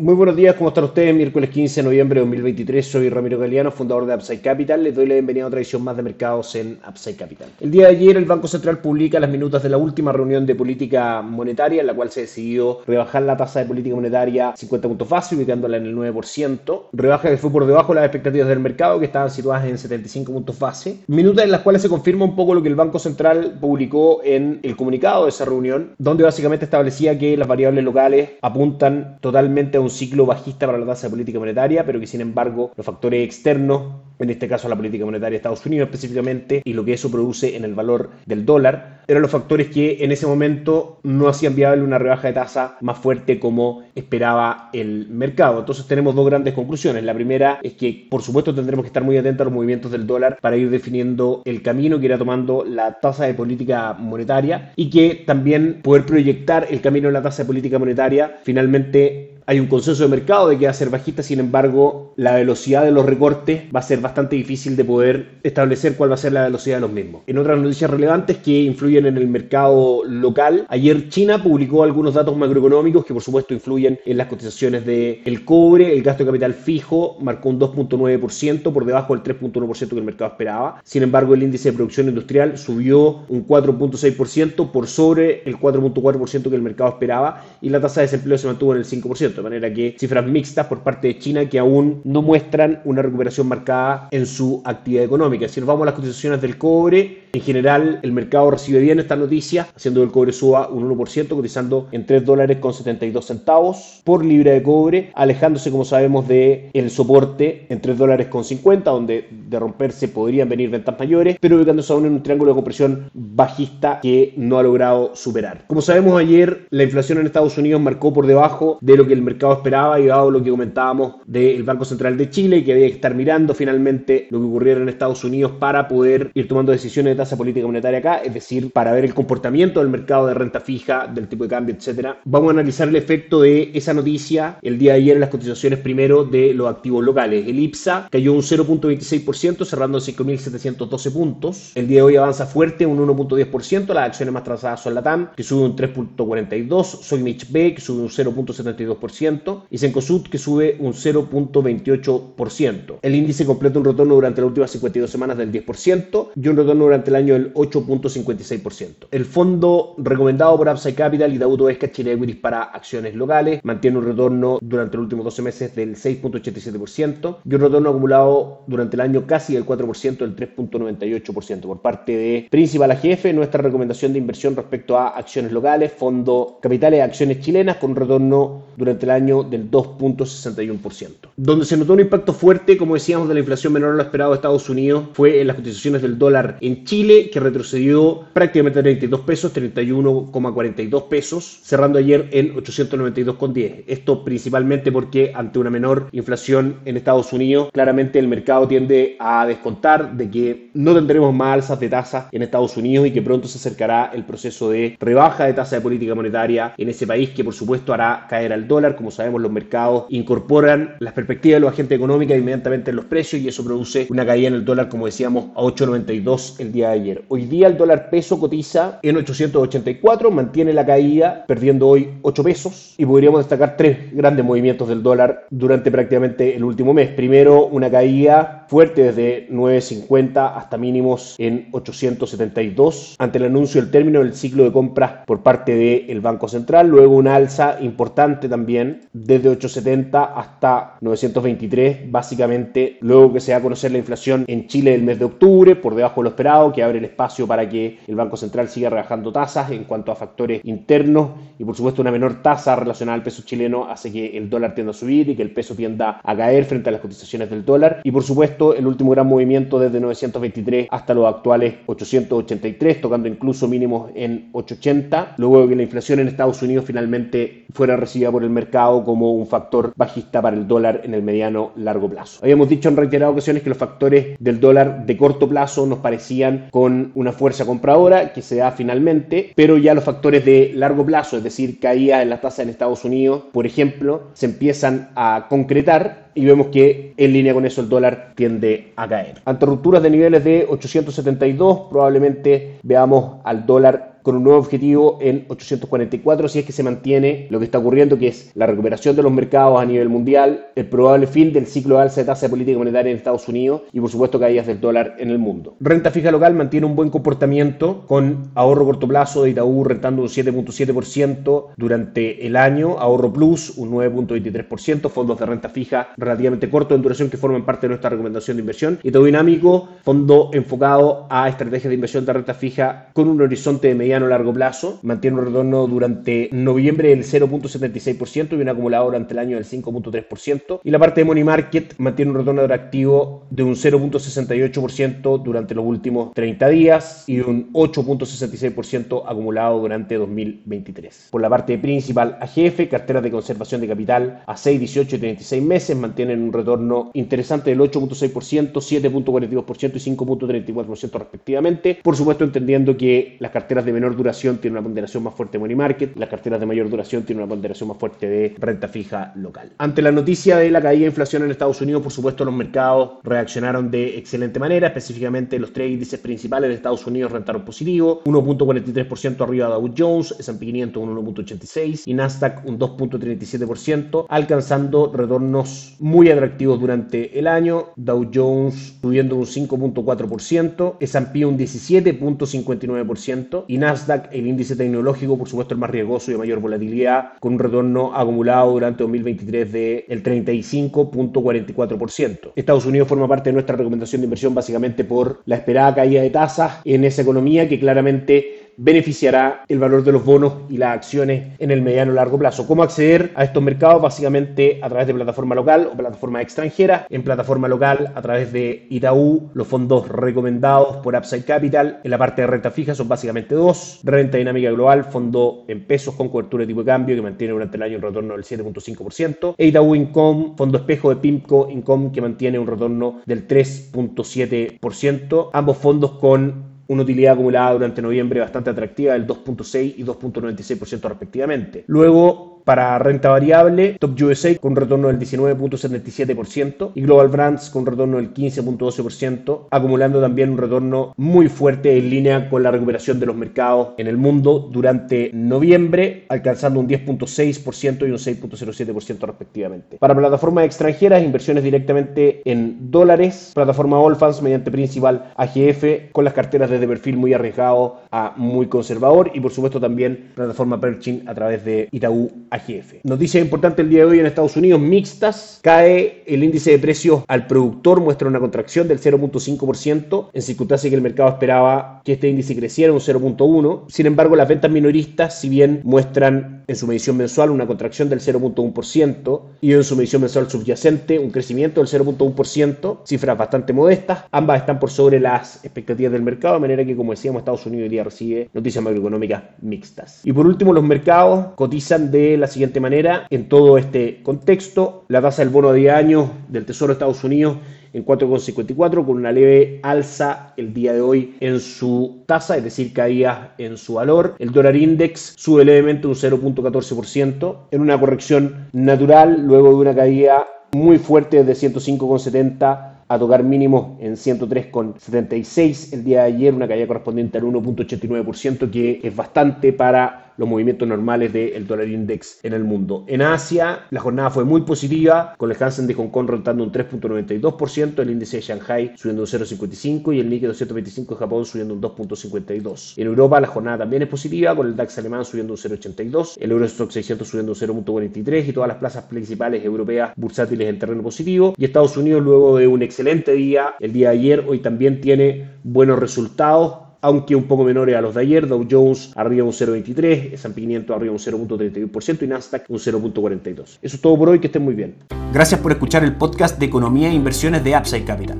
Muy buenos días, ¿cómo están ustedes? Miércoles 15 de noviembre de 2023, soy Ramiro Galeano, fundador de Upside Capital. Les doy la bienvenida a otra edición más de mercados en Upside Capital. El día de ayer el Banco Central publica las minutas de la última reunión de política monetaria, en la cual se decidió rebajar la tasa de política monetaria 50 puntos base, ubicándola en el 9%. Rebaja que fue por debajo de las expectativas del mercado, que estaban situadas en 75 puntos base. Minutas en las cuales se confirma un poco lo que el Banco Central publicó en el comunicado de esa reunión, donde básicamente establecía que las variables locales apuntan totalmente a un ciclo bajista para la tasa de política monetaria, pero que sin embargo los factores externos, en este caso la política monetaria de Estados Unidos específicamente, y lo que eso produce en el valor del dólar, eran los factores que en ese momento no hacían viable una rebaja de tasa más fuerte como esperaba el mercado. Entonces tenemos dos grandes conclusiones. La primera es que por supuesto tendremos que estar muy atentos a los movimientos del dólar para ir definiendo el camino que irá tomando la tasa de política monetaria y que también poder proyectar el camino de la tasa de política monetaria finalmente hay un consenso de mercado de que va a ser bajista, sin embargo, la velocidad de los recortes va a ser bastante difícil de poder establecer cuál va a ser la velocidad de los mismos. En otras noticias relevantes que influyen en el mercado local, ayer China publicó algunos datos macroeconómicos que por supuesto influyen en las cotizaciones del el cobre, el gasto de capital fijo marcó un 2.9% por debajo del 3.1% que el mercado esperaba. Sin embargo, el índice de producción industrial subió un 4.6% por sobre el 4.4% que el mercado esperaba y la tasa de desempleo se mantuvo en el 5% de manera que cifras mixtas por parte de China que aún no muestran una recuperación marcada en su actividad económica. Si nos vamos a las cotizaciones del cobre, en general el mercado recibe bien esta noticia, haciendo que el cobre suba un 1%, cotizando en 3 dólares con 72 centavos por libra de cobre, alejándose como sabemos de el soporte en 3 dólares con 50, donde de romperse podrían venir ventas mayores, pero ubicándose aún en un triángulo de compresión bajista que no ha logrado superar. Como sabemos ayer, la inflación en Estados Unidos marcó por debajo de lo que el mercado esperaba y dado lo que comentábamos del Banco Central de Chile, que había que estar mirando finalmente lo que ocurriera en Estados Unidos para poder ir tomando decisiones de tasa política monetaria acá, es decir, para ver el comportamiento del mercado de renta fija, del tipo de cambio, etcétera. Vamos a analizar el efecto de esa noticia el día de ayer en las cotizaciones primero de los activos locales. El IPSA cayó un 0.26%, cerrando en 5.712 puntos. El día de hoy avanza fuerte, un 1.10%. Las acciones más transadas son la TAM, que sube un 3.42%, Soynich B, que sube un 0.72%, y Sencosud que sube un 0.28%. El índice completa un retorno durante las últimas 52 semanas del 10% y un retorno durante el año del 8.56%. El fondo recomendado por Upside Capital y Dauto Esca Chile Equities para acciones locales mantiene un retorno durante los últimos 12 meses del 6.87% y un retorno acumulado durante el año casi del 4% del 3.98%. Por parte de Principal AGF, nuestra recomendación de inversión respecto a acciones locales, fondo capitales acciones chilenas con un retorno durante el año del 2.61%. Donde se notó un impacto fuerte, como decíamos, de la inflación menor a lo esperado de Estados Unidos fue en las cotizaciones del dólar en Chile, que retrocedió prácticamente a 32 pesos, 31,42 pesos, cerrando ayer en 892,10. Esto principalmente porque ante una menor inflación en Estados Unidos, claramente el mercado tiende a descontar de que no tendremos más alzas de tasa en Estados Unidos y que pronto se acercará el proceso de rebaja de tasa de política monetaria en ese país que por supuesto hará caer al dólar como sabemos, los mercados incorporan las perspectivas de los agentes económicos inmediatamente en los precios y eso produce una caída en el dólar, como decíamos, a 8.92 el día ayer. Hoy día el dólar peso cotiza en 884, mantiene la caída, perdiendo hoy 8 pesos y podríamos destacar tres grandes movimientos del dólar durante prácticamente el último mes. Primero, una caída fuerte desde 9.50 hasta mínimos en 872 ante el anuncio del término del ciclo de compras por parte del Banco Central. Luego una alza importante también desde 870 hasta 923, básicamente luego que se da a conocer la inflación en Chile del mes de octubre, por debajo de lo esperado, que abre el espacio para que el Banco Central siga rebajando tasas en cuanto a factores internos y por supuesto una menor tasa relacionada al peso chileno hace que el dólar tienda a subir y que el peso tienda a caer frente a las cotizaciones del dólar y por supuesto el último gran movimiento desde 923 hasta los actuales 883, tocando incluso mínimos en 880, luego de que la inflación en Estados Unidos finalmente fuera recibida por el mercado como un factor bajista para el dólar en el mediano largo plazo. Habíamos dicho en reiteradas ocasiones que los factores del dólar de corto plazo nos parecían con una fuerza compradora que se da finalmente, pero ya los factores de largo plazo, es decir, caída en la tasa en Estados Unidos, por ejemplo, se empiezan a concretar y vemos que en línea con eso el dólar tiende a caer. Ante rupturas de niveles de 872, probablemente veamos al dólar con un nuevo objetivo en 844 si es que se mantiene lo que está ocurriendo, que es la recuperación de los mercados a nivel mundial, el probable fin del ciclo de alza de tasa de política monetaria en Estados Unidos y por supuesto caídas del dólar en el mundo. Renta fija local mantiene un buen comportamiento con ahorro corto plazo de Itaú rentando un 7.7% durante el año, ahorro plus un 9.23%, fondos de renta fija relativamente cortos en duración que forman parte de nuestra recomendación de inversión, Itaú Dinámico, fondo enfocado a estrategias de inversión de renta fija con un horizonte de largo plazo, mantiene un retorno durante noviembre del 0.76% y un acumulado durante el año del 5.3%. Y la parte de Money Market mantiene un retorno activo de un 0.68% durante los últimos 30 días y un 8.66% acumulado durante 2023. Por la parte de Principal AGF, carteras de conservación de capital a 6, 18 y 36 meses mantienen un retorno interesante del 8.6%, 7.42% y 5.34% respectivamente. Por supuesto, entendiendo que las carteras de menor duración tiene una ponderación más fuerte de money market, las carteras de mayor duración tienen una ponderación más fuerte de renta fija local. Ante la noticia de la caída de inflación en Estados Unidos, por supuesto los mercados reaccionaron de excelente manera, específicamente los tres índices principales de Estados Unidos rentaron positivo, 1.43% arriba de Dow Jones, S&P 500 un 1.86 y Nasdaq un 2.37%, alcanzando retornos muy atractivos durante el año, Dow Jones subiendo un 5.4%, S&P un 17.59% y Nasdaq el índice tecnológico, por supuesto el más riesgoso y de mayor volatilidad, con un retorno acumulado durante 2023 del 35.44%. Estados Unidos forma parte de nuestra recomendación de inversión básicamente por la esperada caída de tasas en esa economía que claramente beneficiará el valor de los bonos y las acciones en el mediano y largo plazo. ¿Cómo acceder a estos mercados? Básicamente a través de plataforma local o plataforma extranjera. En plataforma local, a través de Itaú, los fondos recomendados por Upside Capital en la parte de renta fija son básicamente dos. Renta dinámica global, fondo en pesos con cobertura de tipo de cambio que mantiene durante el año un retorno del 7.5%. E Itaú Income, fondo espejo de PIMCO Income que mantiene un retorno del 3.7%. Ambos fondos con una utilidad acumulada durante noviembre bastante atractiva del 2.6 y 2.96% respectivamente. Luego, para renta variable, Top USA con un retorno del 19.77% y Global Brands con un retorno del 15.12%, acumulando también un retorno muy fuerte en línea con la recuperación de los mercados en el mundo durante noviembre, alcanzando un 10.6% y un 6.07% respectivamente. Para plataformas extranjeras, inversiones directamente en dólares, plataforma Allfans mediante principal AGF con las carteras desde perfil muy arriesgado a muy conservador y por supuesto también plataforma Pershing a través de Itaú AGF. Noticia importante el día de hoy en Estados Unidos, mixtas. Cae el índice de precios al productor, muestra una contracción del 0.5%, en circunstancia que el mercado esperaba que este índice creciera un 0.1%. Sin embargo, las ventas minoristas, si bien muestran en su medición mensual una contracción del 0.1% y en su medición mensual subyacente un crecimiento del 0.1%, cifras bastante modestas, ambas están por sobre las expectativas del mercado, de manera que, como decíamos, Estados Unidos hoy día recibe noticias macroeconómicas mixtas. Y por último, los mercados cotizan de la siguiente manera, en todo este contexto, la tasa del bono de 10 años del Tesoro de Estados Unidos en 4,54 con una leve alza el día de hoy en su tasa, es decir, caía en su valor. El dólar index sube levemente un 0.14% en una corrección natural luego de una caída muy fuerte de 105,70 a tocar mínimos en 103,76 el día de ayer, una caída correspondiente al 1.89% que es bastante para los movimientos normales del dólar index en el mundo. En Asia, la jornada fue muy positiva, con el Hansen de Hong Kong rentando un 3.92%, el índice de Shanghai subiendo un 0.55% y el Nikkei 225 de Japón subiendo un 2.52%. En Europa, la jornada también es positiva, con el DAX alemán subiendo un 0.82%, el Eurostock 600 subiendo un 0.43% y todas las plazas principales europeas bursátiles en terreno positivo. Y Estados Unidos, luego de un excelente día, el día de ayer, hoy también tiene buenos resultados aunque un poco menores a los de ayer. Dow Jones arriba un 0,23, S&P 500 arriba un 0,31% y Nasdaq un 0,42. Eso es todo por hoy, que estén muy bien. Gracias por escuchar el podcast de Economía e Inversiones de Upside Capital.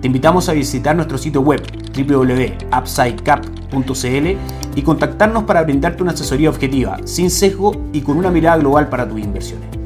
Te invitamos a visitar nuestro sitio web www.upsidecap.cl y contactarnos para brindarte una asesoría objetiva, sin sesgo y con una mirada global para tus inversiones.